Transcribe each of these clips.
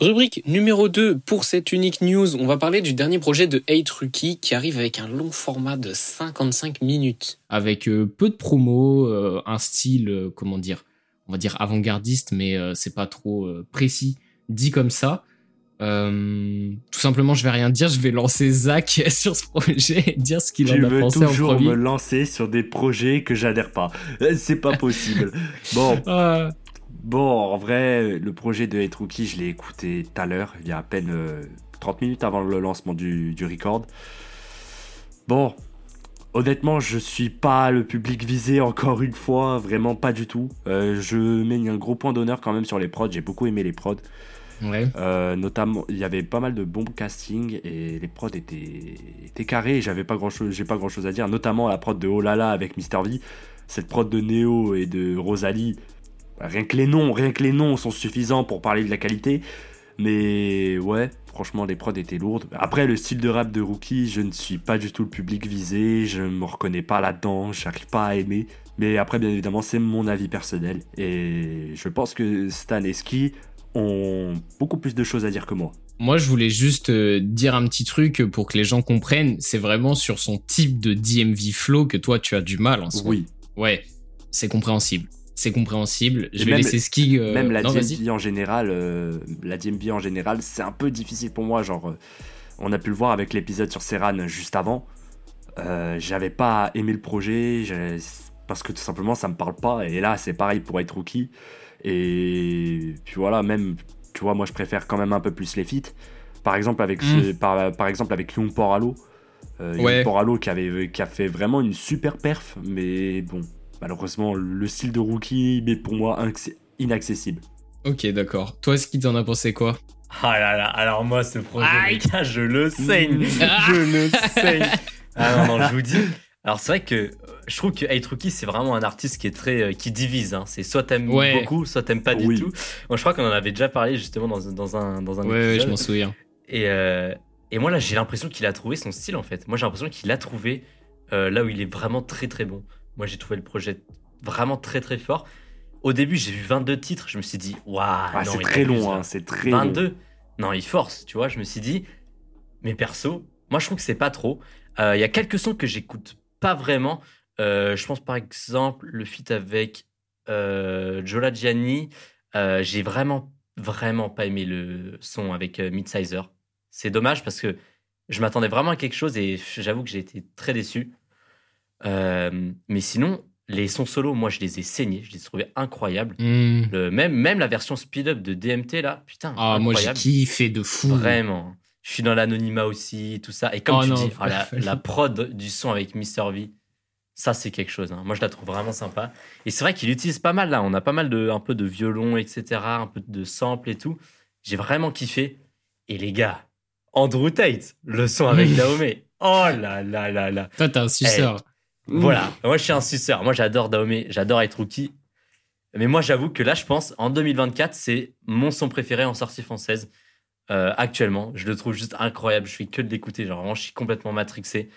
Rubrique numéro 2 pour cette unique news, on va parler du dernier projet de Hate Rookie qui arrive avec un long format de 55 minutes. Avec euh, peu de promos, euh, un style, euh, comment dire, on va dire avant-gardiste, mais c'est pas trop précis, dit comme ça. tout simplement, je vais rien dire, je vais lancer Zach sur ce projet et dire ce qu'il en a pensé en premier. toujours me lancer sur des projets que j'adhère pas. C'est pas possible. bon. Ah. Bon, en vrai, le projet de Hate Rookie, je l'ai écouté tout à l'heure, il y a à peine 30 euh, minutes avant le lancement du, du record. Bon, honnêtement, je suis pas le public visé encore une fois, vraiment pas du tout. Euh, je mets un gros point d'honneur quand même sur les prods, j'ai beaucoup aimé les prods. Ouais. Euh, notamment, il y avait pas mal de bons casting et les prods étaient, étaient carrés. J'avais pas grand chose, j'ai pas grand chose à dire. Notamment la prod de Olala avec Mr V, cette prod de Neo et de Rosalie Rien que les noms, rien que les noms sont suffisants pour parler de la qualité. Mais ouais, franchement, les prods étaient lourdes. Après, le style de rap de Rookie, je ne suis pas du tout le public visé, je ne me reconnais pas là-dedans, j'arrive pas à aimer. Mais après, bien évidemment, c'est mon avis personnel. Et je pense que Stan et Ski ont beaucoup plus de choses à dire que moi. Moi, je voulais juste euh, dire un petit truc pour que les gens comprennent. C'est vraiment sur son type de DMV flow que toi, tu as du mal en soi. Oui. Ouais, c'est compréhensible c'est compréhensible. Je vais laisser Ski. Euh, même la DMV en général, euh, la DMV en général, c'est un peu difficile pour moi. Genre, euh, on a pu le voir avec l'épisode sur Serran juste avant. J'avais pas aimé le projet parce que tout simplement ça me parle pas. Et là, c'est pareil pour être rookie. Et puis voilà, même, tu vois, moi je préfère quand même un peu plus les feats. Par exemple avec, mm. par, par, exemple avec Young Poralo. Poralo qui, avait, qui a fait vraiment une super perf, mais bon, malheureusement, le style de rookie est pour moi inaccessible. Ok, d'accord. Toi, ce qui t'en a pensé quoi? Ah là là, alors moi, ce projet, je le saigne. je le saigne. Ah non, non, je vous dis. Alors c'est vrai que je trouve que Hate Rookie c'est vraiment un artiste qui est très euh, qui divise. Hein. C'est soit t'aimes beaucoup, soit t'aimes pas du tout. Moi je crois qu'on en avait déjà parlé justement dans, dans un dans un ouais, je m'en souviens. Et euh, et moi là j'ai l'impression qu'il a trouvé son style en fait. Moi j'ai l'impression qu'il a trouvé euh, là où il est vraiment très très bon. Moi, j'ai trouvé le projet vraiment très très fort. Au début, j'ai vu 22 titres, je me suis dit, waouh, ah, c'est très long, hein, c'est très 22. Non, il force, tu vois. Je me suis dit, mais perso, moi, je trouve que c'est pas trop. Euh, il y a quelques sons que j'écoute pas vraiment. Euh, je pense par exemple le feat avec euh, Jola Gianni. Euh, j'ai vraiment, vraiment pas aimé le son avec Midsizer. C'est dommage parce que je m'attendais vraiment à quelque chose et j'avoue que j'ai été très déçu. Euh, mais sinon, les sons solo, moi, je les ai saignés. Je les ai trouvés incroyables. Hmm. Le, même, même la version speed-up de DMT, là, putain. Ah, moi, j'ai kiffé de fou. Vraiment. Je suis dans l'anonymat aussi, tout ça. Et comme oh tu dis, ah, la, prod du son avec Mr. V, ça, c'est quelque chose. Hein. Moi, je la trouve vraiment sympa. Et c'est vrai qu'il utilise pas mal, là. On a pas mal de, un peu de violon, etc., un peu de sample et tout. J'ai vraiment kiffé. Et les gars, Andrew Tate, le son avec Naomi. Oh là là là là. Toi, t'es un suceur. Voilà, moi je suis un suceur. Moi j'adore Daomé, j'adore être rookie. Mais moi j'avoue que là je pense en 2024 c'est mon son préféré en sortie française euh, actuellement. Je le trouve juste incroyable. Je fais que de l'écouter. Genre vraiment je suis complètement matrixé.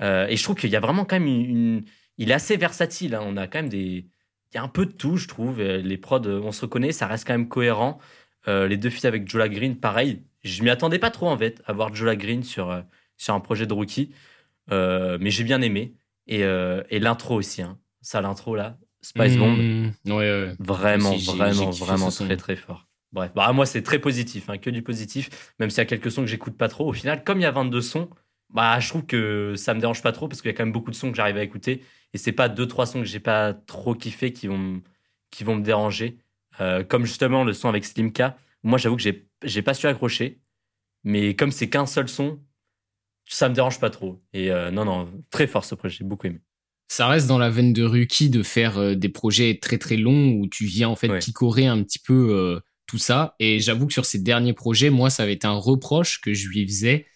Euh, et je trouve qu'il y a vraiment quand même une, il est assez versatile. Hein. On a quand même des, il y a un peu de tout je trouve. Euh, les prods on se reconnaît, ça reste quand même cohérent. les deux feats avec Jola Green, pareil. Je m'y attendais pas trop en fait, à voir Jola Green sur sur un projet de rookie. mais j'ai bien aimé. Et, euh, et l'intro aussi, hein. ça, l'intro là, Spice Bomb. Mmh. Ouais, Vraiment, vraiment, vraiment très, très fort. Bref, bah, moi, c'est très positif, hein, que du positif, même s'il y a quelques sons que j'écoute pas trop. Au final, comme il y a 22 sons, bah, je trouve que ça me dérange pas trop parce qu'il y a quand même beaucoup de sons que j'arrive à écouter. Et c'est pas deux, trois sons que j'ai pas trop kiffé qui vont, qui vont me déranger. Euh, comme justement le son avec Slimka. Moi, j'avoue que j'ai, j'ai pas su accrocher. Mais comme c'est qu'un seul son, ça me dérange pas trop. Et euh, non, non, très fort ce projet, j'ai beaucoup aimé. Ça reste dans la veine de Ruki de faire euh, des projets très très longs où tu viens en fait picorer un petit peu euh, tout ça. Et j'avoue que sur ces derniers projets, moi, ça avait été un reproche que je lui faisais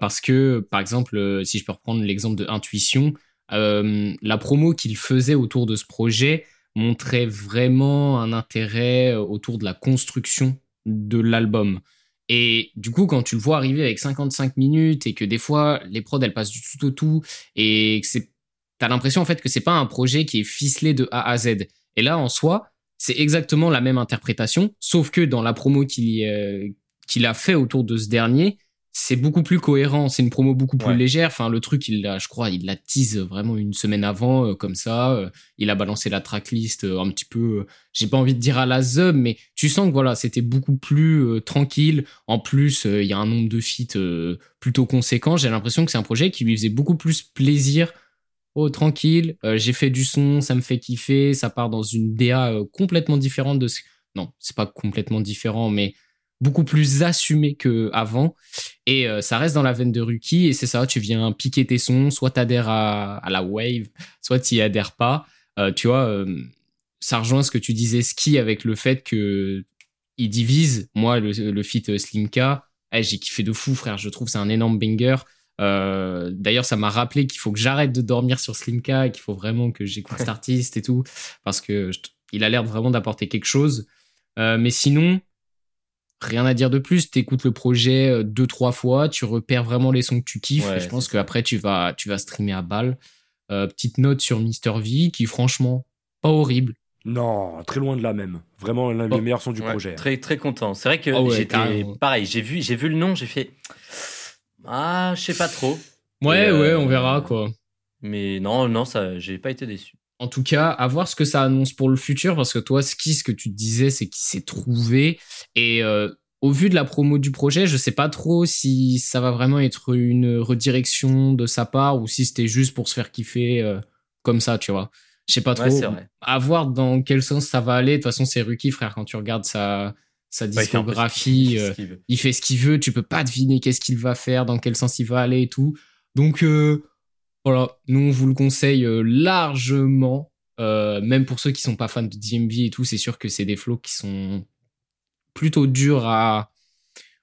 parce que, par exemple, si je peux reprendre l'exemple de Intuition, la promo qu'il faisait autour de ce projet montrait vraiment un intérêt autour de la construction de l'album. Et du coup, quand tu le vois arriver avec 55 minutes et que des fois, les prods, elles passent du tout au tout et que c'est, t'as l'impression en fait que c'est pas un projet qui est ficelé de A à Z. Et là, en soi, c'est exactement la même interprétation, sauf que dans la promo qu'il qu'il a fait autour de ce dernier, c'est beaucoup plus cohérent. C'est une promo beaucoup plus légère. Enfin, le truc, il l'a, je crois, il la tease vraiment une semaine avant, euh, comme ça. Euh, il a balancé la tracklist euh, un petit peu. J'ai pas envie de dire à la zub, mais tu sens que voilà, c'était beaucoup plus tranquille. En plus, il y a un nombre de feats plutôt conséquent. J'ai l'impression que c'est un projet qui lui faisait beaucoup plus plaisir. Oh, tranquille, j'ai fait du son, ça me fait kiffer, ça part dans une DA complètement différente de ce. Non, c'est pas complètement différent, mais beaucoup plus assumé que avant et euh, ça reste dans la veine de Ruki et c'est ça tu viens piquer tes sons soit t'adhères à, à la wave soit t'y adhères pas. Euh, tu vois euh, ça rejoint ce que tu disais ski avec le fait que il divise. Moi le, le feat Slimka eh, j'ai kiffé de fou frère. Je trouve c'est un énorme banger. D'ailleurs ça m'a rappelé qu'il faut que j'arrête de dormir sur Slimka et qu'il faut vraiment que j'écoute cet artiste et tout parce que il a l'air vraiment d'apporter quelque chose. Mais sinon rien à dire de plus. T'écoutes le projet euh, deux trois fois, tu repères vraiment les sons que tu kiffes. et je pense qu'après tu vas tu vas streamer à balle. Euh, petite note sur Mister V qui franchement pas horrible. Non, très loin de là même. Vraiment l'un des oh. meilleurs sons du projet. Très très content. C'est vrai que oh j'étais pareil. J'ai vu j'ai vu le nom, j'ai fait ah je sais pas trop. Ouais ouais, on euh, verra quoi. Mais non non ça j'ai pas été déçu. En tout cas, à voir ce que ça annonce pour le futur, parce que toi, Ski, ce que tu disais, c'est qu'il s'est trouvé. Et euh, au vu de la promo du projet, je sais pas trop si ça va vraiment être une redirection de sa part ou si c'était juste pour se faire kiffer euh, comme ça, tu vois. Je sais pas trop. À voir dans quel sens ça va aller. De toute façon, c'est Ruki, frère. Quand tu regardes sa, sa discographie, euh, il, fait ce qu'il veut. Tu peux pas deviner qu'est-ce qu'il va faire, dans quel sens il va aller et tout. Donc, voilà, nous on vous le conseille euh, largement. Euh, même pour ceux qui sont pas fans de DMV et tout, c'est sûr que c'est des flots qui sont plutôt durs à,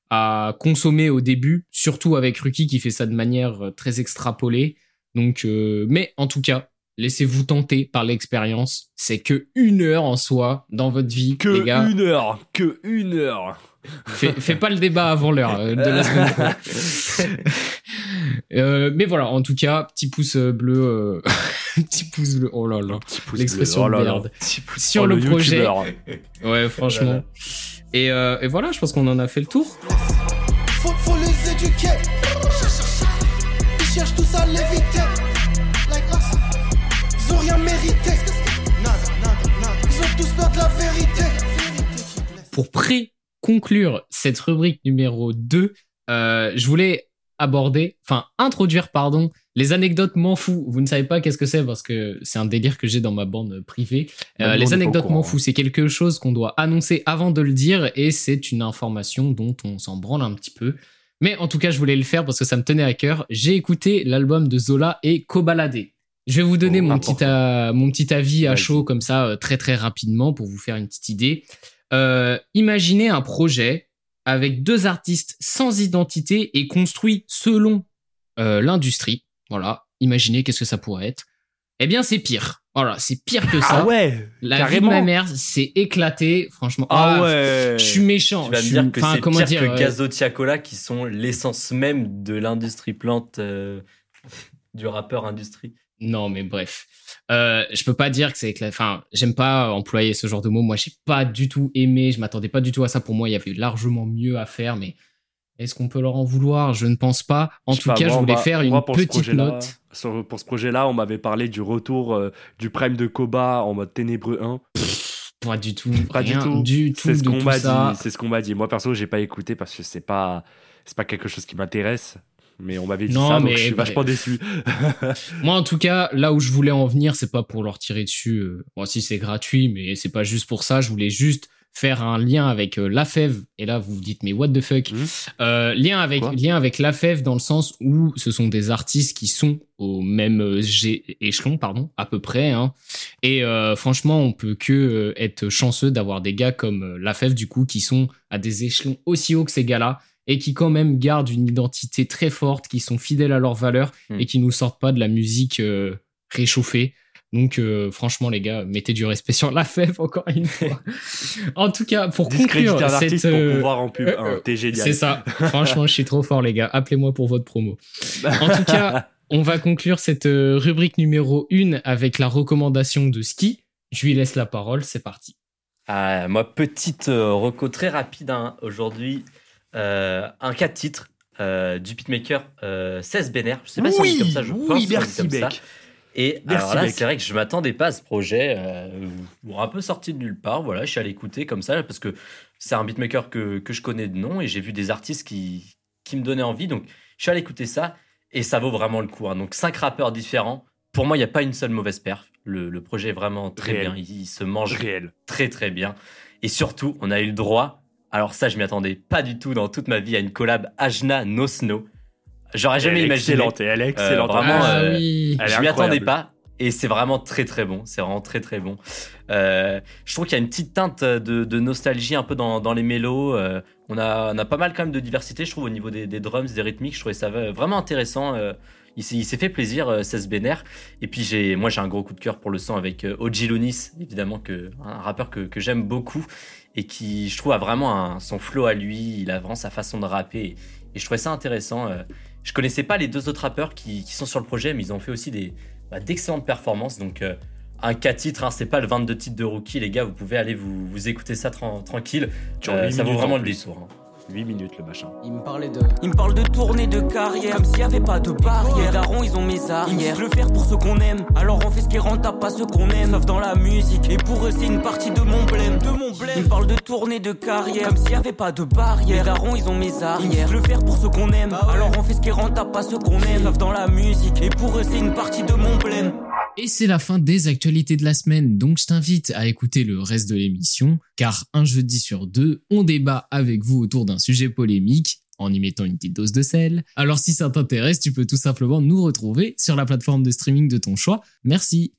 à consommer au début, surtout avec Ruki qui fait ça de manière euh, très extrapolée. Donc, mais en tout cas, laissez-vous tenter par l'expérience. C'est que une heure en soi dans votre vie, que les gars. une heure, que une heure. Fais, pas le débat avant l'heure de la semaine. Euh, mais voilà, en tout cas, petit pouce euh, bleu, euh, petit pouce bleu. Oh là là, l'expression oh merde. Sur oh, le, projet. Ouais, franchement. Et, et, voilà, je pense qu'on en a fait le tour. Faut, faut les éduquer. Ils cherchent tous à l'éviter. Ils ont rien mérité. Ils ont tous peur de la vérité. Pour pré-conclure cette rubrique numéro 2, je voulais aborder, enfin introduire, pardon, les anecdotes m'en fous. Vous ne savez pas qu'est-ce que c'est parce que c'est un délire que j'ai dans ma bande privée. Euh, les anecdotes m'en fous, c'est quelque chose qu'on doit annoncer avant de le dire et c'est une information dont on s'en branle un petit peu. Mais en tout cas, je voulais le faire parce que ça me tenait à cœur. J'ai écouté l'album de Zola et Kobalade. Je vais vous donner oh, mon, petit, mon petit avis à chaud comme ça euh, très très rapidement pour vous faire une petite idée. Euh, imaginez un projet avec deux artistes sans identité et construit selon euh, l'industrie. Voilà, imaginez qu'est-ce que ça pourrait être. Eh bien, c'est pire. Voilà, c'est pire que ça. Ah ouais, la carrément. vie de ma mère s'est éclatée, franchement. Ah, ah, ouais. Je suis méchant. Tu vas me dire que c'est pire dire, que Gazo Tiakola qui sont l'essence même de l'industrie plante euh, du rappeur industrie. Non, mais bref. Euh, je peux pas dire que c'est enfin j'aime pas employer ce genre de mots. Moi j'ai pas du tout aimé. Je m'attendais pas du tout à ça. Pour moi il y avait largement mieux à faire mais est-ce qu'on peut leur en vouloir? Je ne pense pas. En tout cas je voulais faire une petite note. pour ce projet là on m'avait parlé du retour euh, du prime de Koba en mode ténébreux 1 pas du tout. Pas du tout, du tout c'est ce qu'on m'a dit c'est ce qu'on m'a dit. Moi perso j'ai pas écouté parce que c'est pas c'est pas quelque chose qui m'intéresse mais on m'avait dit ça, donc je suis vachement déçu. Moi, en tout cas, là où je voulais en venir, c'est pas pour leur tirer dessus. Euh, bon, si c'est gratuit, mais c'est pas juste pour ça. Je voulais juste faire un lien avec euh, la fève. Et là, vous vous dites, mais what the fuck? Mmh. euh, Lien avec lien avec la fève dans le sens où ce sont des artistes qui sont au même échelon, pardon, à peu près. Hein. Et franchement, on peut que être chanceux d'avoir des gars comme la fève du coup qui sont à des échelons aussi hauts que ces gars-là et qui quand même gardent une identité très forte, qui sont fidèles à leurs valeurs hmm. et qui nous sortent pas de la musique euh, réchauffée. Donc euh, franchement les gars, mettez du respect sur la fève encore une fois. en tout cas, pour conclure cette pour euh, pouvoir en pub, hein, t'es génial. C'est ça. franchement, je suis trop fort les gars. Appelez-moi pour votre promo. En tout cas, on va conclure cette rubrique numéro 1 avec la recommandation de ski. Je lui laisse la parole, c'est parti. Ah, moi, petite euh, reco très rapide hein, aujourd'hui. Euh, un cas de titre euh, du beatmaker 16 Benner. Je sais pas si on dit comme ça, je oui, pense merci, comme ça. Et Merci, alors là, c'est vrai que je m'attendais pas à ce projet, euh, un peu sorti de nulle part. Voilà, je suis allé écouter comme ça parce que c'est un beatmaker que, que je connais de nom et j'ai vu des artistes qui, qui me donnaient envie. Donc, je suis allé écouter ça et ça vaut vraiment le coup. hein. Donc, cinq rappeurs différents. Pour moi, il n'y a pas une seule mauvaise perf. Le, le projet est vraiment très Réel. bien. Il, il se mange Réel. très très bien. Et surtout, on a eu le droit, alors ça je m'y attendais pas du tout dans toute ma vie, à une collab Ajna No Snow. J'aurais jamais elle est imaginé. excellente, elle est excellente. vraiment, ah euh, oui. Je m'y attendais pas. Et c'est vraiment très très bon. C'est vraiment très très bon. Euh, je trouve qu'il y a une petite teinte de, de nostalgie un peu dans, dans les mélos. Euh, on, a, on a pas mal quand même de diversité, je trouve, au niveau des, des drums, des rythmiques. Je trouvais ça vraiment intéressant. Euh, il s'est il s'est fait plaisir, euh, 16 Benner. Et puis j'ai, moi j'ai un gros coup de cœur pour le son avec euh, Oji Lunis, évidemment que un rappeur que, que j'aime beaucoup et qui je trouve a vraiment un, son flow à lui. Il a vraiment sa façon de rapper et, je trouvais ça intéressant. Euh, je connaissais pas les deux autres rappeurs qui, qui sont sur le projet, mais ils ont fait aussi des bah, d'excellentes performances. Donc euh, un 4 titres, hein, c'est pas le 22 titres de rookie, les gars. Vous pouvez aller vous, vous écouter ça tran- tranquille. Euh, ça vaut vraiment en le détour. hein. 8 minutes le machin. Il me parlait de. Il me parle de tournée de carrière, comme s'il y avait pas de barrière. Les darons, ils ont mes arrières. Je le faire pour ceux qu'on aime. Alors on fait ce qui est rentable, pas ce qu'on aime. Sauf dans la musique. Et pour eux, c'est une partie de mon blême. De mon blême. Il me parle de tournée de carrière, comme s'il y avait pas de barrière. Les darons, ils ont mes arrières. Je le faire pour ceux qu'on aime. Alors on fait ce qui est rentable, pas ce qu'on aime. Sauf dans la musique. Et pour eux, c'est une partie de mon blême. Et c'est la fin des actualités de la semaine, donc je t'invite à écouter le reste de l'émission, car un jeudi sur deux, on débat avec vous autour d'un sujet polémique, en y mettant une petite dose de sel. Alors si ça t'intéresse, tu peux tout simplement nous retrouver sur la plateforme de streaming de ton choix. Merci